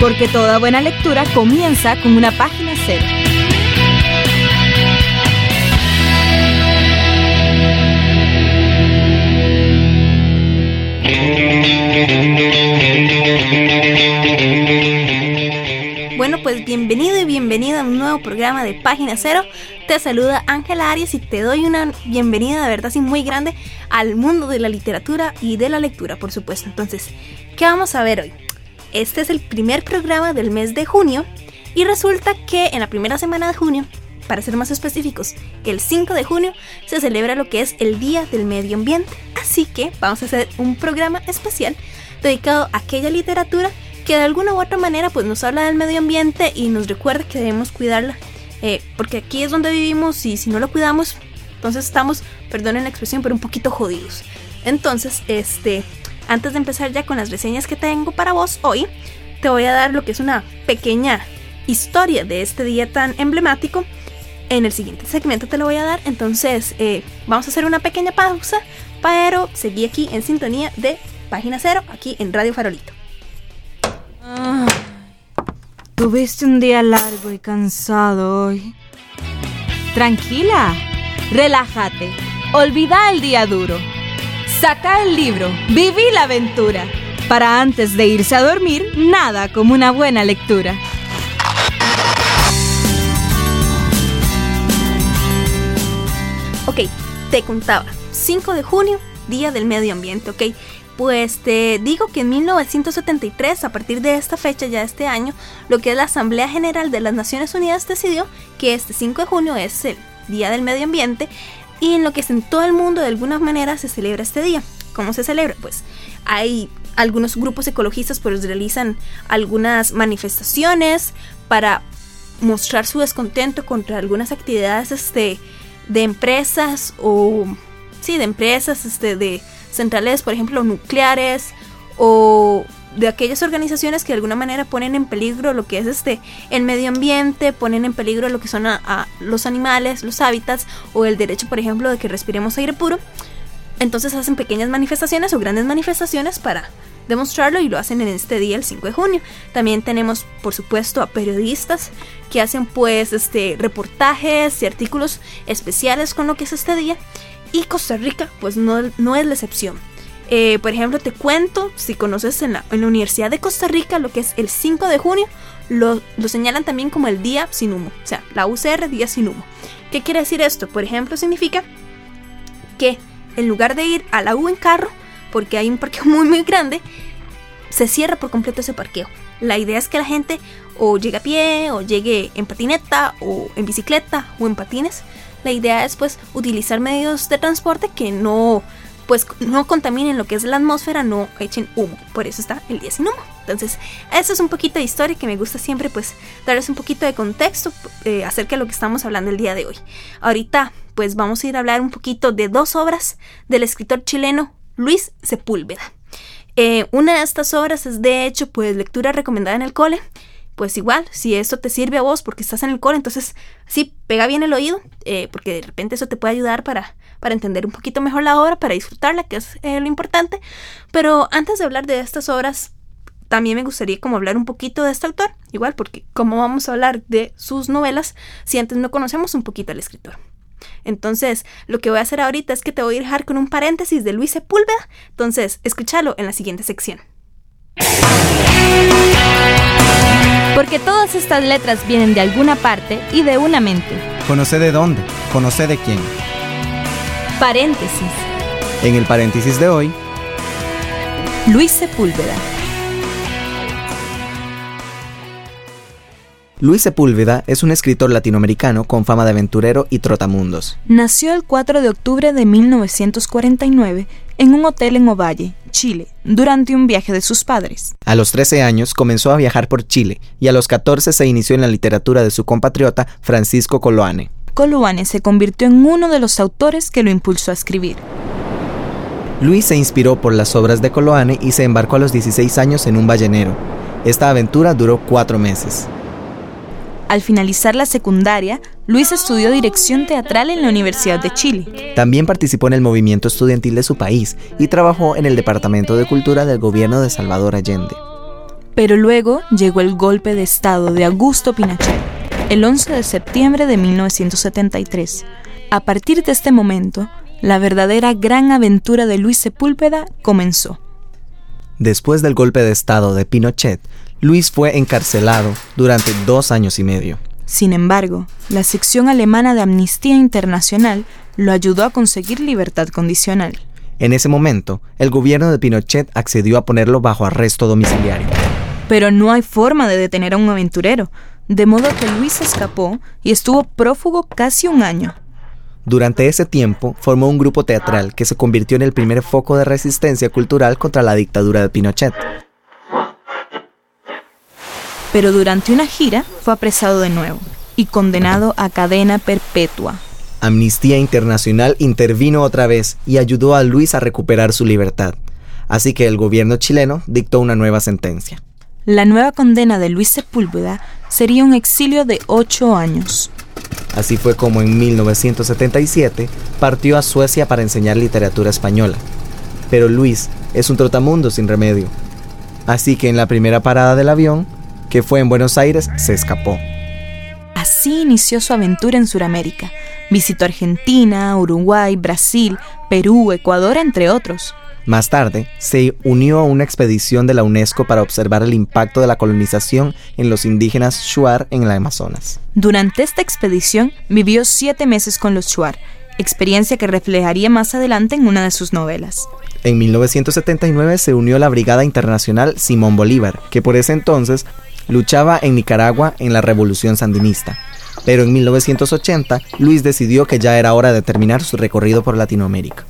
Porque toda buena lectura comienza con una página cero. Bueno, pues bienvenido y bienvenida a un nuevo programa de Página Cero. Te saluda Ángela Arias y te doy una bienvenida de verdad así muy grande al mundo de la literatura y de la lectura, por supuesto. Entonces, ¿qué vamos a ver hoy? Este es el primer programa del mes de junio y resulta que en la primera semana de junio, para ser más específicos, el 5 de junio se celebra lo que es el Día del Medio Ambiente. Así que vamos a hacer un programa especial dedicado a aquella literatura que de alguna u otra manera pues nos habla del medio ambiente y nos recuerda que debemos cuidarla. Eh, porque aquí es donde vivimos y si no lo cuidamos, entonces estamos, perdonen la expresión, pero un poquito jodidos. Entonces, este, antes de empezar ya con las reseñas que tengo para vos hoy, te voy a dar lo que es una pequeña historia de este día tan emblemático. En el siguiente segmento te lo voy a dar, entonces eh, vamos a hacer una pequeña pausa, pero seguí aquí en sintonía de Página Cero, aquí en Radio Farolito. tuviste un día largo y cansado hoy. Tranquila, relájate, olvida el día duro Saca el libro, viví la aventura. Para antes de irse a dormir, nada como una buena lectura. Ok, te contaba. 5 de junio, Día del Medio Ambiente, ok. Pues te digo que en 1973, a partir de esta fecha, ya este año, lo que es la Asamblea General de las Naciones Unidas decidió que este 5 de junio es el Día del Medio Ambiente y en lo que es en todo el mundo de alguna manera se celebra este día. ¿Cómo se celebra? Pues hay algunos grupos ecologistas pues realizan algunas manifestaciones para mostrar su descontento contra algunas actividades este, de empresas o sí, de empresas este, de centrales, por ejemplo, nucleares o de aquellas organizaciones que de alguna manera ponen en peligro lo que es este el medio ambiente, ponen en peligro lo que son a, los animales, los hábitats o el derecho, por ejemplo, de que respiremos aire puro. Entonces hacen pequeñas manifestaciones o grandes manifestaciones para demostrarlo y lo hacen en este día, el 5 de junio. También tenemos, por supuesto, a periodistas que hacen pues este reportajes y artículos especiales con lo que es este día. Y Costa Rica, pues no, no es la excepción. Eh, por ejemplo, te cuento, si conoces en la, Universidad de Costa Rica lo que es el 5 de junio, lo, señalan también como el día sin humo, o sea, la UCR, día sin humo. ¿Qué quiere decir esto? Por ejemplo, significa que en lugar de ir a la U en carro, porque hay un parqueo muy muy grande, se cierra por completo ese parqueo. La idea es que la gente o llegue a pie, o llegue en patineta, o en bicicleta, o en patines. La idea es pues utilizar medios de transporte que no pues no contaminen lo que es la atmósfera, no echen humo. Por eso está el día sin humo. Entonces, eso es un poquito de historia que me gusta siempre, pues, darles un poquito de contexto eh, acerca de lo que estamos hablando el día de hoy. Ahorita, pues, vamos a ir a hablar un poquito de dos obras del escritor chileno Luis Sepúlveda. Eh, una de estas obras es, de hecho, pues, lectura recomendada en el cole pues igual, si esto te sirve a vos porque estás en el cole, entonces sí, pega bien el oído, eh, porque de repente eso te puede ayudar para, para entender un poquito mejor la obra, para disfrutarla, que es eh, lo importante. Pero antes de hablar de estas obras, también me gustaría como hablar un poquito de este autor, igual, porque como vamos a hablar de sus novelas si antes no conocemos un poquito al escritor. Entonces, lo que voy a hacer ahorita es que te voy a dejar con un paréntesis de Luis Sepúlveda, entonces escúchalo en la siguiente sección. Porque todas estas letras vienen de alguna parte y de una mente. Conoce de dónde, conoce de quién. Paréntesis. En el paréntesis de hoy, Luis Sepúlveda. Luis Sepúlveda es un escritor latinoamericano con fama de aventurero y trotamundos. Nació el 4 de octubre de 1949 en un hotel en Ovalle, Chile durante un viaje de sus padres. A los 13 años comenzó a viajar por Chile y a los 14 se inició en la literatura de su compatriota Francisco Coloane. Coloane se convirtió en uno de los autores que lo impulsó a escribir. Luis se inspiró por las obras de Coloane y se embarcó a los 16 años en un ballenero. Esta aventura duró cuatro meses. Al finalizar la secundaria, Luis estudió dirección teatral en la Universidad de Chile. También participó en el movimiento estudiantil de su país y trabajó en el Departamento de Cultura del gobierno de Salvador Allende. Pero luego llegó el golpe de Estado de Augusto Pinochet, el 11 de septiembre de 1973. A partir de este momento, la verdadera gran aventura de Luis Sepúlveda comenzó. Después del golpe de Estado de Pinochet, Luis fue encarcelado durante dos años y medio. Sin embargo, la sección alemana de Amnistía Internacional lo ayudó a conseguir libertad condicional. En ese momento, el gobierno de Pinochet accedió a ponerlo bajo arresto domiciliario. Pero no hay forma de detener a un aventurero, de modo que Luis escapó y estuvo prófugo casi un año. Durante ese tiempo formó un grupo teatral que se convirtió en el primer foco de resistencia cultural contra la dictadura de Pinochet. Pero durante una gira fue apresado de nuevo y condenado a cadena perpetua. Amnistía Internacional intervino otra vez y ayudó a Luis a recuperar su libertad. Así que el gobierno chileno dictó una nueva sentencia. La nueva condena de Luis Sepúlveda sería un exilio de ocho años. Así fue como en 1977 partió a Suecia para enseñar literatura española. Pero Luis es un trotamundo sin remedio. Así que en la primera parada del avión, que fue en Buenos Aires, se escapó. Así inició su aventura en Sudamérica. Visitó Argentina, Uruguay, Brasil, Perú, Ecuador, entre otros. Más tarde, se unió a una expedición de la UNESCO para observar el impacto de la colonización en los indígenas Shuar en el Amazonas. Durante esta expedición vivió siete meses con los Shuar, experiencia que reflejaría más adelante en una de sus novelas. En 1979 se unió a la Brigada Internacional Simón Bolívar, que por ese entonces luchaba en Nicaragua en la Revolución Sandinista. Pero en 1980, Luis decidió que ya era hora de terminar su recorrido por Latinoamérica.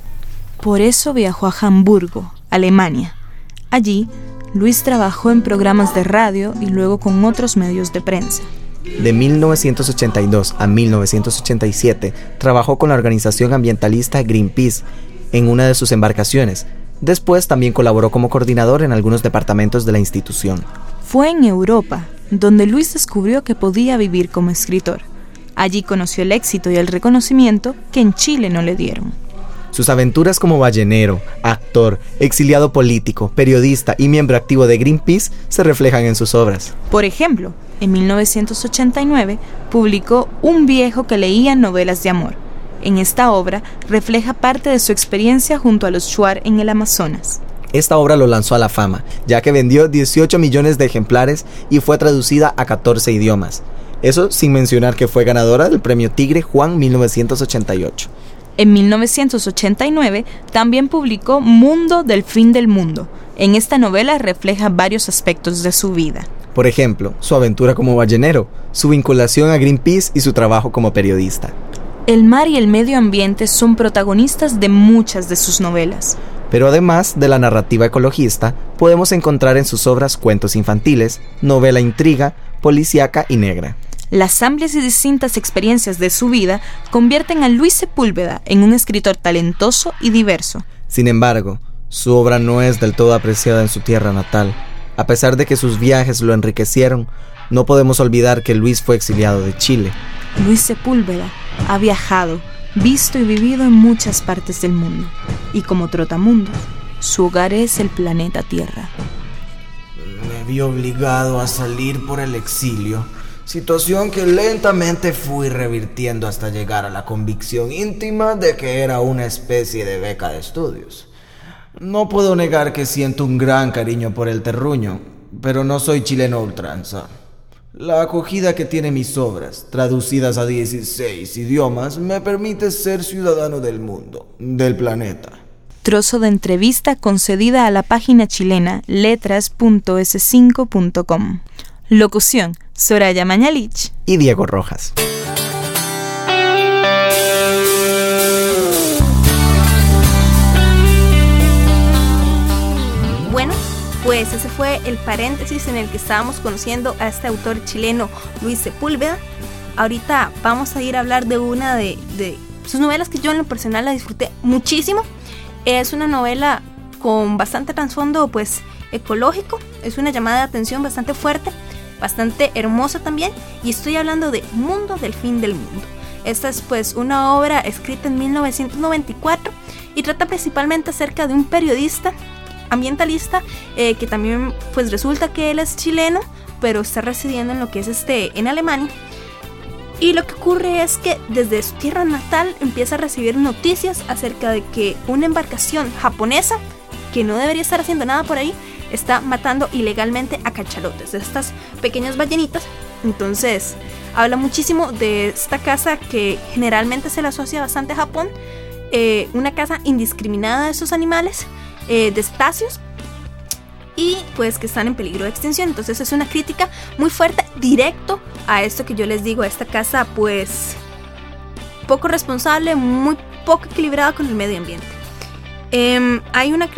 Por eso viajó a Hamburgo, Alemania. Allí, Luis trabajó en programas de radio y luego con otros medios de prensa. De 1982 a 1987 trabajó con la organización ambientalista Greenpeace en una de sus embarcaciones. Después también colaboró como coordinador en algunos departamentos de la institución. Fue en Europa donde Luis descubrió que podía vivir como escritor. Allí conoció el éxito y el reconocimiento que en Chile no le dieron. Sus aventuras como ballenero, actor, exiliado político, periodista y miembro activo de Greenpeace se reflejan en sus obras. Por ejemplo, en 1989 publicó Un viejo que leía novelas de amor. En esta obra refleja parte de su experiencia junto a los Shuar en el Amazonas. Esta obra lo lanzó a la fama, ya que vendió 18 millones de ejemplares y fue traducida a 14 idiomas. Eso sin mencionar que fue ganadora del Premio Tigre Juan 1988. En 1989 también publicó Mundo del Fin del Mundo. En esta novela refleja varios aspectos de su vida. Por ejemplo, su aventura como ballenero, su vinculación a Greenpeace y su trabajo como periodista. El mar y el medio ambiente son protagonistas de muchas de sus novelas. Pero además de la narrativa ecologista, podemos encontrar en sus obras cuentos infantiles, novela intriga, policíaca y negra. Las amplias y distintas experiencias de su vida convierten a Luis Sepúlveda en un escritor talentoso y diverso. Sin embargo, su obra no es del todo apreciada en su tierra natal. A pesar de que sus viajes lo enriquecieron, no podemos olvidar que Luis fue exiliado de Chile. Luis Sepúlveda ha viajado, visto y vivido en muchas partes del mundo. Y como trotamundo, su hogar es el planeta Tierra. Me vi obligado a salir por el exilio situación que lentamente fui revirtiendo hasta llegar a la convicción íntima de que era una especie de beca de estudios. No puedo negar que siento un gran cariño por el terruño, pero no soy chileno ultranza. La acogida que tienen mis obras, traducidas a 16 idiomas, me permite ser ciudadano del mundo, del planeta. Trozo de entrevista concedida a la página chilena letras.s5.com. Locución, Soraya Mañalich y Diego Rojas. pues ese fue el paréntesis en el que estábamos conociendo a este autor chileno Luis Sepúlveda. Ahorita vamos a ir a hablar de una de, de sus novelas que yo en lo personal la disfruté muchísimo. Es una novela con bastante trasfondo pues ecológico, es una llamada de atención bastante fuerte, bastante hermosa también y estoy hablando de Mundo del fin del mundo. Esta es pues una obra escrita en 1994 y trata principalmente acerca de un periodista ambientalista eh, que también pues resulta que él es chileno pero está residiendo en lo que es este en Alemania y lo que ocurre es que desde su tierra natal empieza a recibir noticias acerca de que una embarcación japonesa que no debería estar haciendo nada por ahí está matando ilegalmente a cachalotes, estas pequeñas ballenitas. Entonces, habla muchísimo de esta casa que generalmente se le asocia bastante a Japón, eh, una casa indiscriminada de esos animales, eh, de espacios y pues que están en peligro de extinción. Entonces es una crítica muy fuerte, directo a esto que yo les digo, a esta casa pues poco responsable, muy poco equilibrada con el medio ambiente. Em, hay una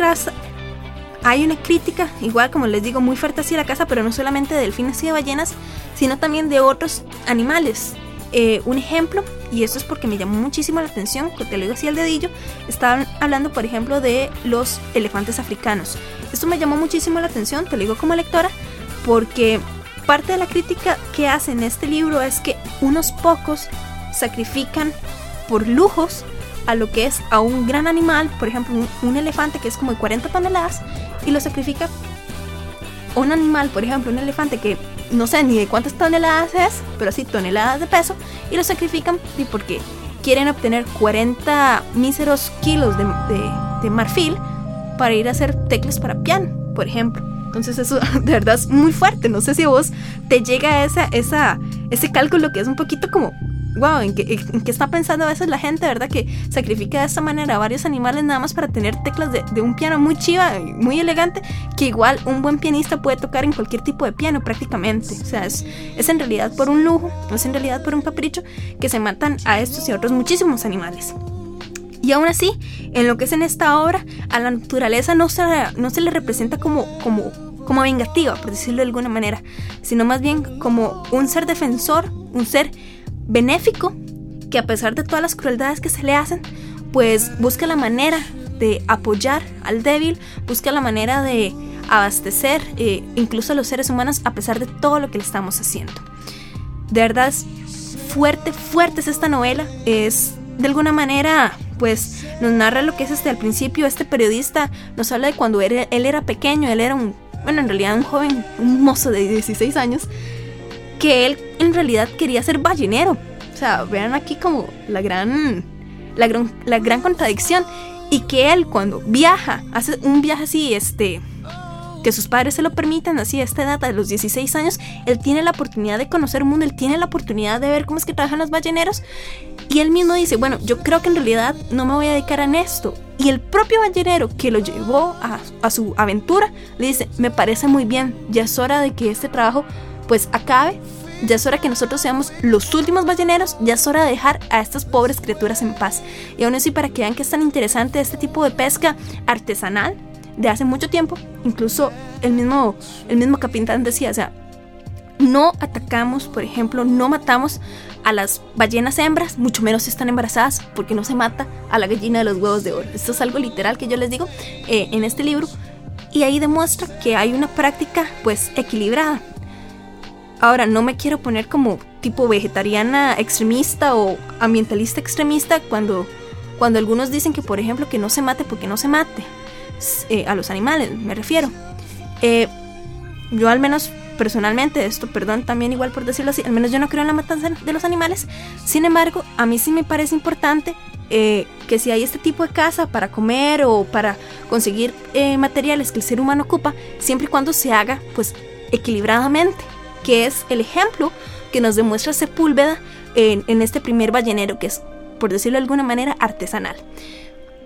hay una crítica, igual como les digo, muy fuerte hacia la casa, pero no solamente de delfines y de ballenas, sino también de otros animales. Eh, un ejemplo, y esto es porque me llamó muchísimo la atención, que te lo digo así al dedillo, estaban hablando, por ejemplo, de los elefantes africanos. Esto me llamó muchísimo la atención, te lo digo como lectora, porque parte de la crítica que hace en este libro es que unos pocos sacrifican por lujos a lo que es a un gran animal, por ejemplo, un, elefante que es como de 40 toneladas, y lo sacrifica un animal, por ejemplo, un elefante que no sé ni de cuántas toneladas es, pero sí toneladas de peso, y lo sacrifican porque quieren obtener 40 míseros kilos de, de, marfil para ir a hacer teclas para piano, por ejemplo. Entonces eso de verdad es muy fuerte. No sé si a vos te llega esa, esa, ese cálculo que es un poquito como wow, ¿en qué, está pensando a veces la gente, verdad? Que sacrifica de esta manera varios animales nada más para tener teclas de, un piano muy chiva, muy elegante, que igual un buen pianista puede tocar en cualquier tipo de piano prácticamente. O sea, es, es en realidad por un lujo, es en realidad por un capricho que se matan a estos y a otros muchísimos animales. Y aún así, en lo que es en esta obra, a la naturaleza no se, no se le representa como, como, como vengativa, por decirlo de alguna manera, sino más bien como un ser defensor, un ser benéfico que a pesar de todas las crueldades que se le hacen, pues busca la manera de apoyar al débil, busca la manera de abastecer eh, incluso a los seres humanos a pesar de todo lo que le estamos haciendo. De verdad es fuerte, fuerte es esta novela, es de alguna manera pues nos narra lo que es este al principio, este periodista nos habla de cuando él, él era pequeño, él era un, bueno en realidad un joven, un mozo de 16 años, que él en realidad quería ser ballenero. O sea, vean aquí como la gran, la gran, la gran contradicción. Y que él cuando viaja, hace un viaje así, este, que sus padres se lo permitan, así a esta edad de los 16 años, él tiene la oportunidad de conocer el mundo, él tiene la oportunidad de ver cómo es que trabajan los balleneros. Y él mismo dice, bueno, yo creo que en realidad no me voy a dedicar a esto. Y el propio ballenero que lo llevó a, a su aventura le dice, me parece muy bien, ya es hora de que este trabajo pues acabe ya es hora que nosotros seamos los últimos balleneros, ya es hora de dejar a estas pobres criaturas en paz. Y aún así, para que vean que es tan interesante este tipo de pesca artesanal de hace mucho tiempo, incluso el mismo, el mismo capitán decía, o sea, no atacamos, por ejemplo, no matamos a las ballenas hembras, mucho menos si están embarazadas, porque no se mata a la gallina de los huevos de oro. Esto es algo literal que yo les digo eh, en este libro. Y ahí demuestra que hay una práctica pues equilibrada. Ahora, no me quiero poner como tipo vegetariana extremista o ambientalista extremista cuando, cuando algunos dicen que, por ejemplo, que no se mate porque no se mate. Eh, a los animales, me refiero. Eh, yo al menos personalmente, esto, perdón, también igual por decirlo así, al menos yo no creo en la matanza de los animales. Sin embargo, a mí sí me parece importante eh, que si hay este tipo de casa para comer o para conseguir materiales que el ser humano ocupa, siempre y cuando se haga pues equilibradamente que es el ejemplo que nos demuestra Sepúlveda en, este primer ballenero, que es, por decirlo de alguna manera, artesanal.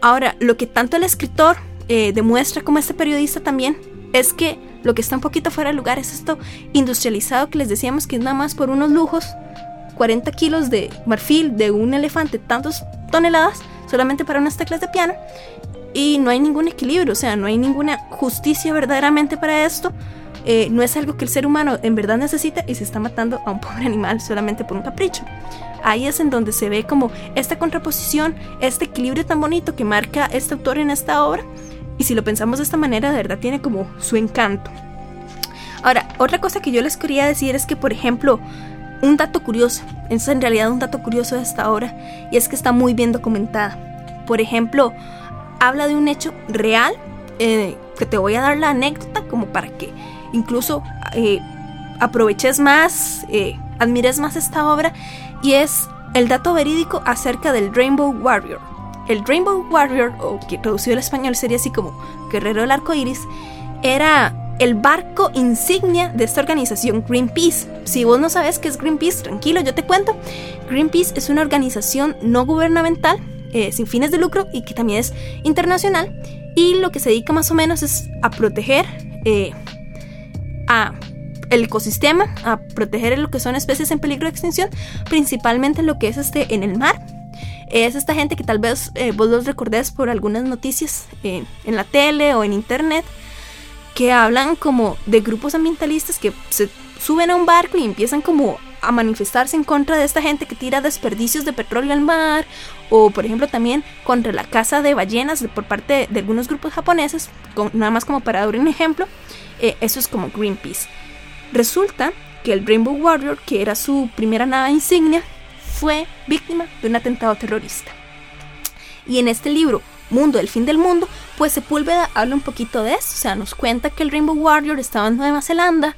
Ahora, lo que tanto el escritor eh, demuestra como este periodista también es que lo que está un poquito fuera de lugar es esto industrializado que les decíamos que es nada más por unos lujos, 40 kilos de marfil de un elefante, tantas toneladas, solamente para unas teclas de piano. y no hay ningún equilibrio, o sea, no hay ninguna justicia verdaderamente para esto. Eh, no es algo que el ser humano en verdad necesita y se está matando a un pobre animal solamente por un capricho. Ahí es en donde se ve como esta contraposición, este equilibrio tan bonito que marca este autor en esta obra. Y si lo pensamos de esta manera, de verdad tiene como su encanto. Ahora, otra cosa que yo les quería decir es que, por ejemplo, un dato curioso, es en realidad un dato curioso de esta obra, y es que está muy bien documentada. Por ejemplo, habla de un hecho real, eh, que te voy a dar la anécdota como para que incluso eh, aproveches más, eh, admires más esta obra, y es el dato verídico acerca del Rainbow Warrior. El Rainbow Warrior, o que traducido al español sería así como Guerrero del Arco Iris, era el barco insignia de esta organización Greenpeace. Si vos no sabes qué es Greenpeace, tranquilo, yo te cuento. Greenpeace es una organización no gubernamental, eh, sin fines de lucro y que también es internacional. Y lo que se dedica más o menos es a proteger a el ecosistema, a proteger lo que son especies en peligro de extinción, principalmente lo que es este en el mar. Es esta gente que tal vez eh, vos los recordés por algunas noticias eh, en la tele o en internet, que hablan como de grupos ambientalistas que se suben a un barco y empiezan como a manifestarse en contra de esta gente que tira desperdicios de petróleo al mar o por ejemplo también contra la caza de ballenas por parte de, algunos grupos japoneses, nada más como para dar un ejemplo, eh, eso es como Greenpeace. Resulta que el Rainbow Warrior, que era su primera nave insignia, fue víctima de un atentado terrorista. Y en este libro, Mundo, el fin del mundo, pues Sepúlveda habla un poquito de eso, o sea, nos cuenta que el Rainbow Warrior estaba en Nueva Zelanda,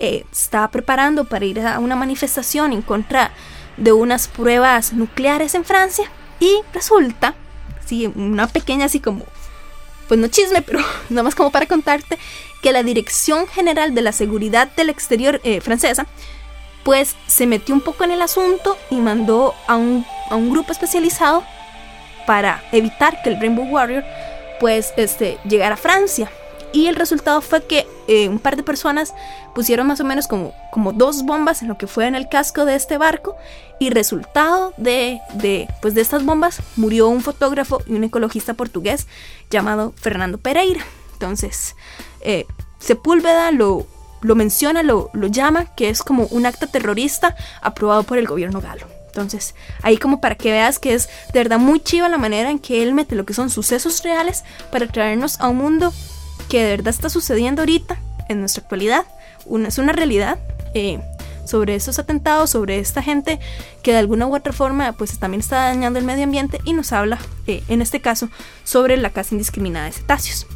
eh, estaba preparando para ir a una manifestación en contra de unas pruebas nucleares en Francia y resulta, sí, una pequeña así como pues no chisme, pero nada más como para contarte que la Dirección General de la Seguridad del Exterior eh, francesa, pues se metió un poco en el asunto y mandó a un, a un grupo especializado para evitar que el Rainbow Warrior pues este, llegara a Francia. Y el resultado fue que eh, un par de personas pusieron más o menos como, como dos bombas en lo que fue en el casco de este barco. Y resultado de, de, pues de estas bombas murió un fotógrafo y un ecologista portugués llamado Fernando Pereira. Entonces, eh, Sepúlveda lo, lo menciona, lo, lo llama, que es como un acto terrorista aprobado por el gobierno galo. Entonces, ahí como para que veas que es de verdad muy chiva la manera en que él mete lo que son sucesos reales para traernos a un mundo que de verdad está sucediendo ahorita, en nuestra actualidad. Una, es una realidad eh, sobre esos atentados, sobre esta gente que de alguna u otra forma pues también está dañando el medio ambiente y nos habla, eh, en este caso, sobre la caza indiscriminada de cetáceos.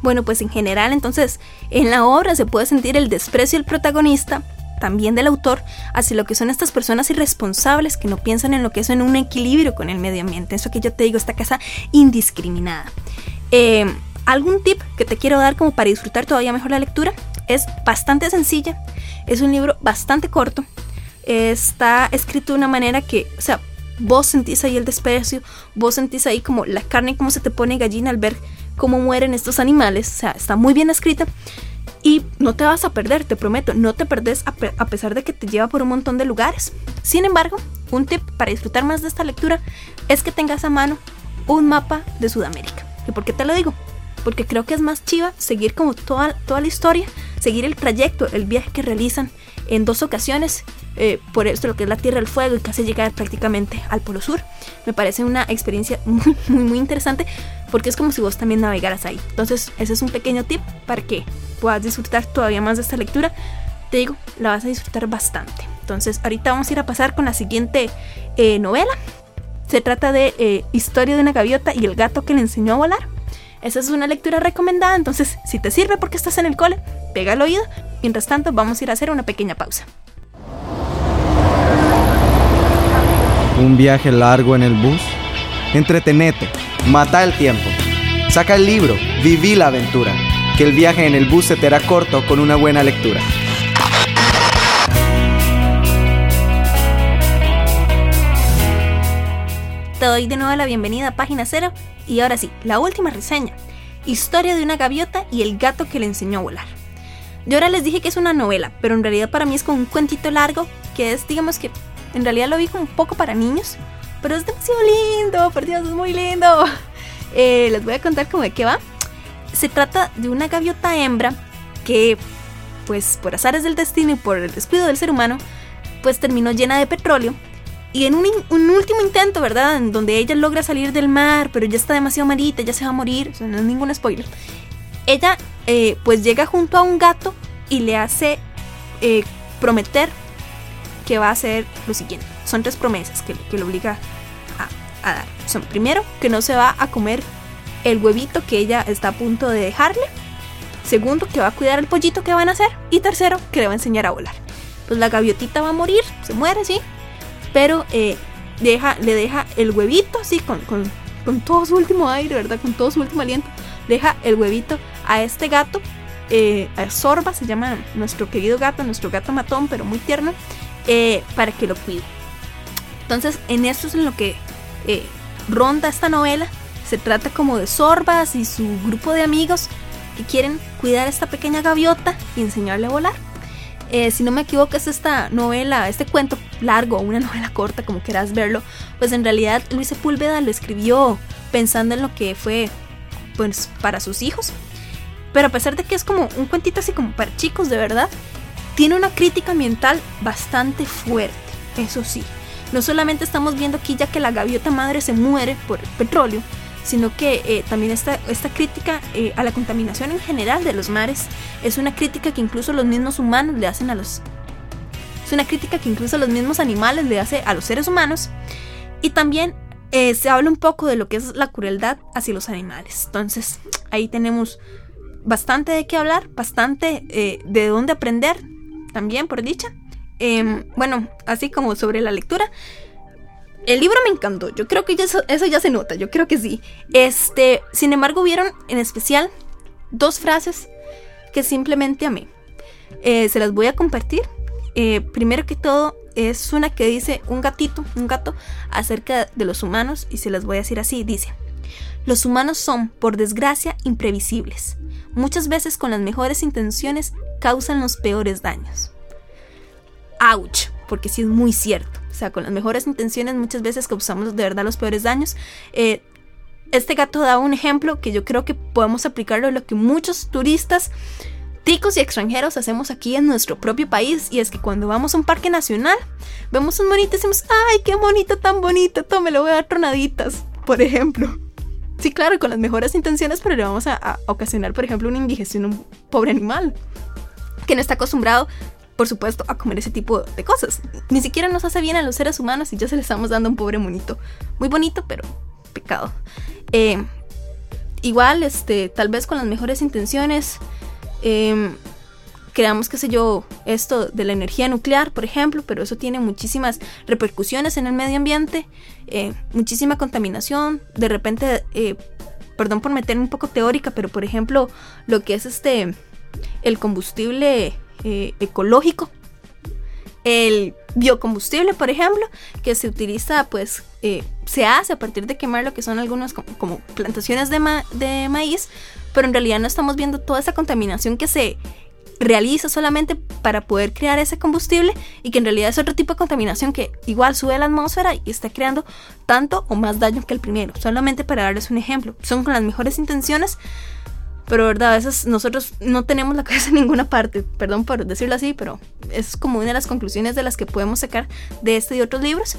Bueno, pues en general entonces en la obra se puede sentir el desprecio del protagonista, también del autor, hacia lo que son estas personas irresponsables que no piensan en lo que es en un equilibrio con el medio ambiente. Eso que yo te digo, esta caza indiscriminada. Eh, algún tip que te quiero dar como para disfrutar todavía mejor la lectura es bastante sencilla, es un libro bastante corto, está escrito de una manera que, o sea, vos sentís ahí el desprecio, vos sentís ahí como la carne, como se te pone gallina al ver cómo mueren estos animales, o sea, está muy bien escrita y no te vas a perder, te prometo, no te perdés a, a pesar de que te lleva por un montón de lugares. Sin embargo, un tip para disfrutar más de esta lectura es que tengas a mano un mapa de Sudamérica. ¿Y por qué te lo digo? Porque creo que es más chiva seguir como toda, toda la historia, seguir el trayecto, el viaje que realizan en dos ocasiones, eh, por esto lo que es la Tierra del Fuego y casi llegar prácticamente al Polo Sur. Me parece una experiencia muy, muy, muy interesante porque es como si vos también navegaras ahí. Entonces, ese es un pequeño tip para que puedas disfrutar todavía más de esta lectura. Te digo, la vas a disfrutar bastante. Entonces, ahorita vamos a ir a pasar con la siguiente eh, novela. Se trata de eh, Historia de una gaviota y el gato que le enseñó a volar. Esa es una lectura recomendada, entonces si te sirve porque estás en el cole, pega el oído. Mientras tanto, vamos a ir a hacer una pequeña pausa. Un viaje largo en el bus. Entretenete, mata el tiempo. Saca el libro, viví la aventura. Que el viaje en el bus se te hará corto con una buena lectura. Te doy de nuevo la bienvenida a Página Cero y ahora sí, la última reseña. Historia de una gaviota y el gato que le enseñó a volar. Yo ahora les dije que es una novela, pero en realidad para mí es como un cuentito largo, que es, digamos que, en realidad lo vi como un poco para niños, pero es demasiado lindo, por Dios, es muy lindo. Eh, les voy a contar cómo de qué va. Se trata de una gaviota hembra que, pues por azares del destino y por el descuido del ser humano, pues terminó llena de petróleo. Y en un, último intento, ¿verdad? En donde ella logra salir del mar, pero ya está demasiado marita, ya se va a morir, o sea, no es ningún spoiler. Ella, eh, pues llega junto a un gato y le hace eh, prometer que va a hacer lo siguiente. Son tres promesas que, le obliga a, a, dar. Son primero, que no se va a comer el huevito que ella está a punto de dejarle. Segundo, que va a cuidar el pollito que van a hacer. Y tercero, que le va a enseñar a volar pues la gaviotita va a morir, se muere, sí, pero eh, deja, le deja el huevito, así, con, con, todo su último aire, ¿verdad? Con todo su último aliento, deja el huevito a este gato, eh, a Sorba, se llama nuestro querido gato, nuestro gato matón, pero muy tierno, eh, para que lo cuide. Entonces, en esto es en lo que ronda esta novela. Se trata como de Sorbas y su grupo de amigos que quieren cuidar a esta pequeña gaviota y enseñarle a volar. Eh, si no me equivoco, es esta novela, este cuento largo, una novela corta, como quieras verlo. Pues en realidad Luis Sepúlveda lo escribió pensando en lo que fue pues para sus hijos. Pero a pesar de que es como un cuentito así como para chicos de verdad, tiene una crítica ambiental bastante fuerte, eso sí. No solamente estamos viendo aquí ya que la gaviota madre se muere por el petróleo, sino que eh, también esta, esta crítica eh, a la contaminación en general de los mares es una crítica que incluso los mismos humanos le hacen a los... Es una crítica que incluso los mismos animales le hacen a los seres humanos. Y también eh, se habla un poco de lo que es la crueldad hacia los animales. Entonces, ahí tenemos bastante de qué hablar, bastante de dónde aprender, también por dicha. Em, bueno, así como sobre la lectura. El libro me encantó, yo creo que eso, ya se nota, yo creo que sí. Este, sin embargo, vieron en especial dos frases que simplemente amé. Eh, se las voy a compartir. Eh, primero que todo, es una que dice un gatito, un gato, acerca de los humanos, y se las voy a decir así, dice, los humanos son, por desgracia, imprevisibles. Muchas veces con las mejores intenciones causan los peores daños. ¡Auch! Porque sí es muy cierto. O sea, con las mejores intenciones muchas veces causamos de verdad los peores daños. Eh, este gato da un ejemplo que yo creo que podemos aplicarlo a lo que muchos turistas ticos y extranjeros hacemos aquí en nuestro propio país y es que cuando vamos a un parque nacional vemos un monito y decimos ay qué bonito tan bonito tome le voy a dar tronaditas por ejemplo sí claro con las mejores intenciones pero le vamos a, a ocasionar por ejemplo una indigestión a un pobre animal que no está acostumbrado por supuesto, a comer ese tipo de cosas. Ni siquiera nos hace bien a los seres humanos y ya se le estamos dando un pobre monito. Muy bonito, pero pecado. Eh, igual, este, tal vez con las mejores intenciones, eh, creamos, qué sé yo, esto de la energía nuclear, por ejemplo, pero eso tiene muchísimas repercusiones en el medio ambiente, eh, muchísima contaminación, de repente, eh, perdón por meterme un poco teórica, pero por ejemplo, lo que es este, el combustible eh, ecológico. El biocombustible, por ejemplo, que se utiliza, pues, eh, se hace a partir de quemar lo que son algunas como, plantaciones de, de maíz, pero en realidad no estamos viendo toda esa contaminación que se realiza solamente para poder crear ese combustible y que en realidad es otro tipo de contaminación que igual sube a la atmósfera y está creando tanto o más daño que el primero. Solamente para darles un ejemplo. Son con las mejores intenciones, pero verdad, a veces nosotros no tenemos la cabeza en ninguna parte, perdón por decirlo así, pero es como una de las conclusiones de las que podemos sacar de este y otros libros.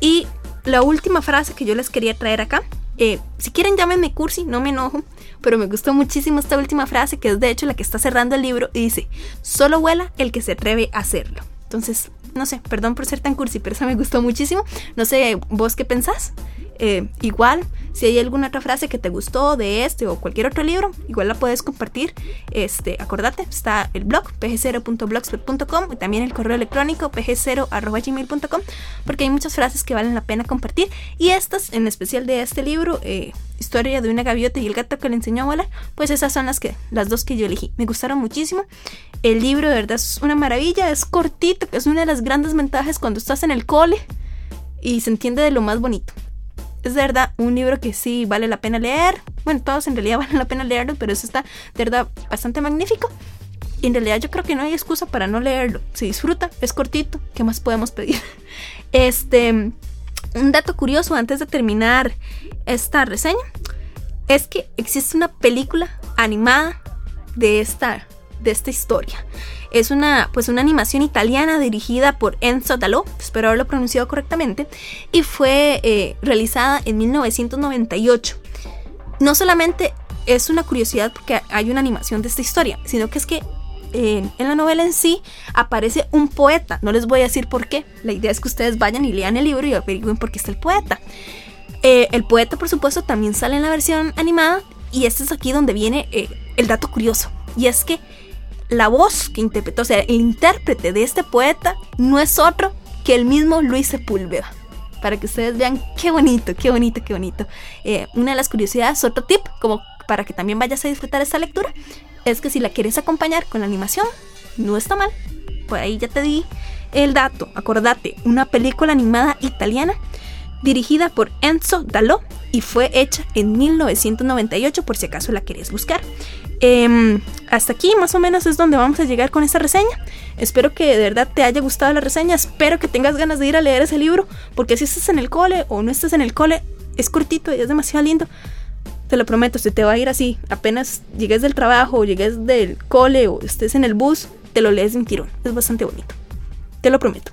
Y la última frase que yo les quería traer acá, eh, si quieren llámenme cursi, no me enojo, pero me gustó muchísimo esta última frase que es de hecho la que está cerrando el libro y dice, solo vuela el que se atreve a hacerlo. Entonces, no sé, perdón por ser tan cursi, pero esa me gustó muchísimo. No sé, vos qué pensás. Eh, igual, si hay alguna otra frase que te gustó de este o cualquier otro libro, igual la puedes compartir. Este, acordate, está el blog pg0.blogspot.com y también el correo electrónico pg0.gmail.com porque hay muchas frases que valen la pena compartir y estas, en especial de este libro, eh, Historia de una gaviota y el gato que le enseñó a volar, pues esas son las que las dos que yo elegí. Me gustaron muchísimo. El libro de verdad es una maravilla, es cortito, que es una de las grandes ventajas cuando estás en el cole y se entiende de lo más bonito es de verdad un libro que sí vale la pena leer. Bueno, todos en realidad valen la pena leerlo, pero eso está de verdad bastante magnífico. Y en realidad yo creo que no hay excusa para no leerlo. Se disfruta, es cortito, ¿qué más podemos pedir? Este, un dato curioso antes de terminar esta reseña. es que existe una película animada de esta, de esta historia. Es una, pues una animación italiana dirigida por Enzo Dalò, espero haberlo pronunciado correctamente, y fue eh, realizada en 1998. No solamente es una curiosidad porque hay una animación de esta historia, sino que es que en, la novela en sí aparece un poeta. No les voy a decir por qué. La idea es que ustedes vayan y lean el libro y averigüen por qué está el poeta. Eh, el poeta, por supuesto, también sale en la versión animada. Y este es aquí donde viene eh, el dato curioso. Y es que la voz que interpretó, o sea, el intérprete de este poeta no es otro que el mismo Luis Sepúlveda. Para que ustedes vean qué bonito, qué bonito, qué bonito. Eh, una de las curiosidades, otro tip, como para que también vayas a disfrutar esta lectura, es que si la quieres acompañar con la animación, no está mal. Por ahí ya te di el dato. Acordate, una película animada italiana dirigida por Enzo Dalò y fue hecha en 1998 por si acaso la quieres buscar. Em, hasta aquí más o menos es donde vamos a llegar con esta reseña. Espero que de verdad te haya gustado la reseña. Espero que tengas ganas de ir a leer ese libro. Porque si estás en el cole o no estás en el cole, es cortito y es demasiado lindo. Te lo prometo, se te va a ir así. Apenas llegues del trabajo o llegues del cole o estés en el bus, te lo lees de un tirón. Es bastante bonito. Te lo prometo.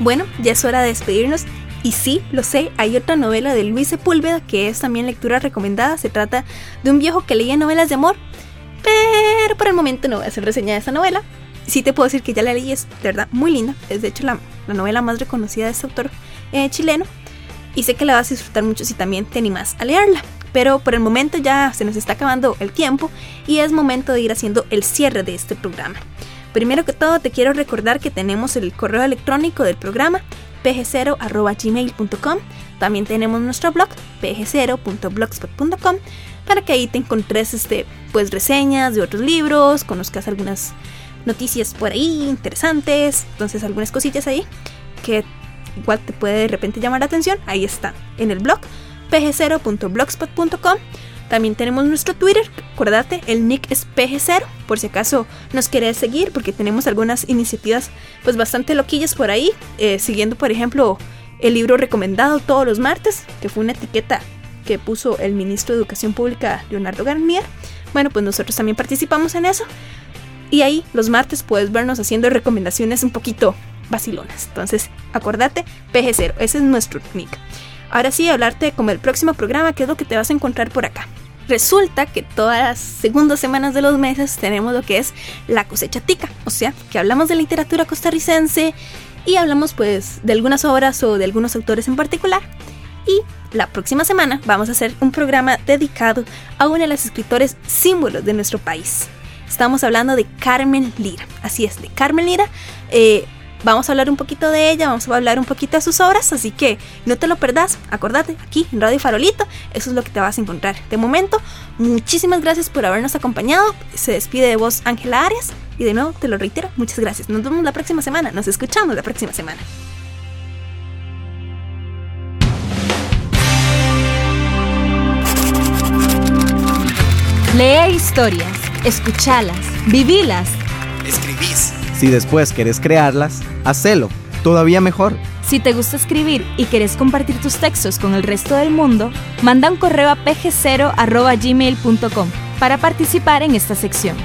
Bueno, ya es hora de despedirnos. Y sí, lo sé, hay otra novela de Luis Sepúlveda que es también lectura recomendada. Se trata de un viejo que leía novelas de amor. Pero por el momento no voy a hacer reseña de esa novela sí te puedo decir que ya la leí, es de verdad muy linda. Es de hecho la, novela más reconocida de este autor eh, chileno. Y sé que la vas a disfrutar mucho si también te animas a leerla. Pero por el momento ya se nos está acabando el tiempo y es momento de ir haciendo el cierre de este programa. Primero que todo te quiero recordar que tenemos el correo electrónico del programa pg0.gmail.com También tenemos nuestro blog pg0.blogspot.com para que ahí te encontres este, pues, reseñas de otros libros, conozcas algunas noticias por ahí interesantes, entonces algunas cosillas ahí que igual te puede de repente llamar la atención, ahí está en el blog pg0.blogspot.com. También tenemos nuestro Twitter, acuérdate, el nick es pg0, por si acaso nos querés seguir, porque tenemos algunas iniciativas pues bastante loquillas por ahí, eh, siguiendo por ejemplo el libro recomendado todos los martes, que fue una etiqueta que puso el ministro de Educación Pública Leonardo Garnier. Bueno, pues nosotros también participamos en eso. Y ahí los martes puedes vernos haciendo recomendaciones un poquito vacilonas. Entonces, acordate, PG0, ese es nuestro nick. Ahora sí, hablarte como el próximo programa, que es lo que te vas a encontrar por acá. Resulta que todas las segundas semanas de los meses tenemos lo que es la cosecha tica, o sea, que hablamos de literatura costarricense y hablamos pues de algunas obras o de algunos autores en particular. Y la próxima semana vamos a hacer un programa dedicado a uno de los escritores símbolos de nuestro país. Estamos hablando de Carmen Lira. Así es, de Carmen Lira. Eh, vamos a hablar un poquito de ella, vamos a hablar un poquito de sus obras, así que no te lo perdas, acordate, aquí en Radio Farolito, eso es lo que te vas a encontrar. De momento, muchísimas gracias por habernos acompañado, se despide de vos Ángela Arias y de nuevo te lo reitero, muchas gracias. Nos vemos la próxima semana, nos escuchamos la próxima semana. Lee historias escuchalas, vivilas. Escribís. Si después querés crearlas, hacelo. Todavía mejor. Si te gusta escribir y querés compartir tus textos con el resto del mundo, manda un correo a pg0.gmail.com para participar en esta sección.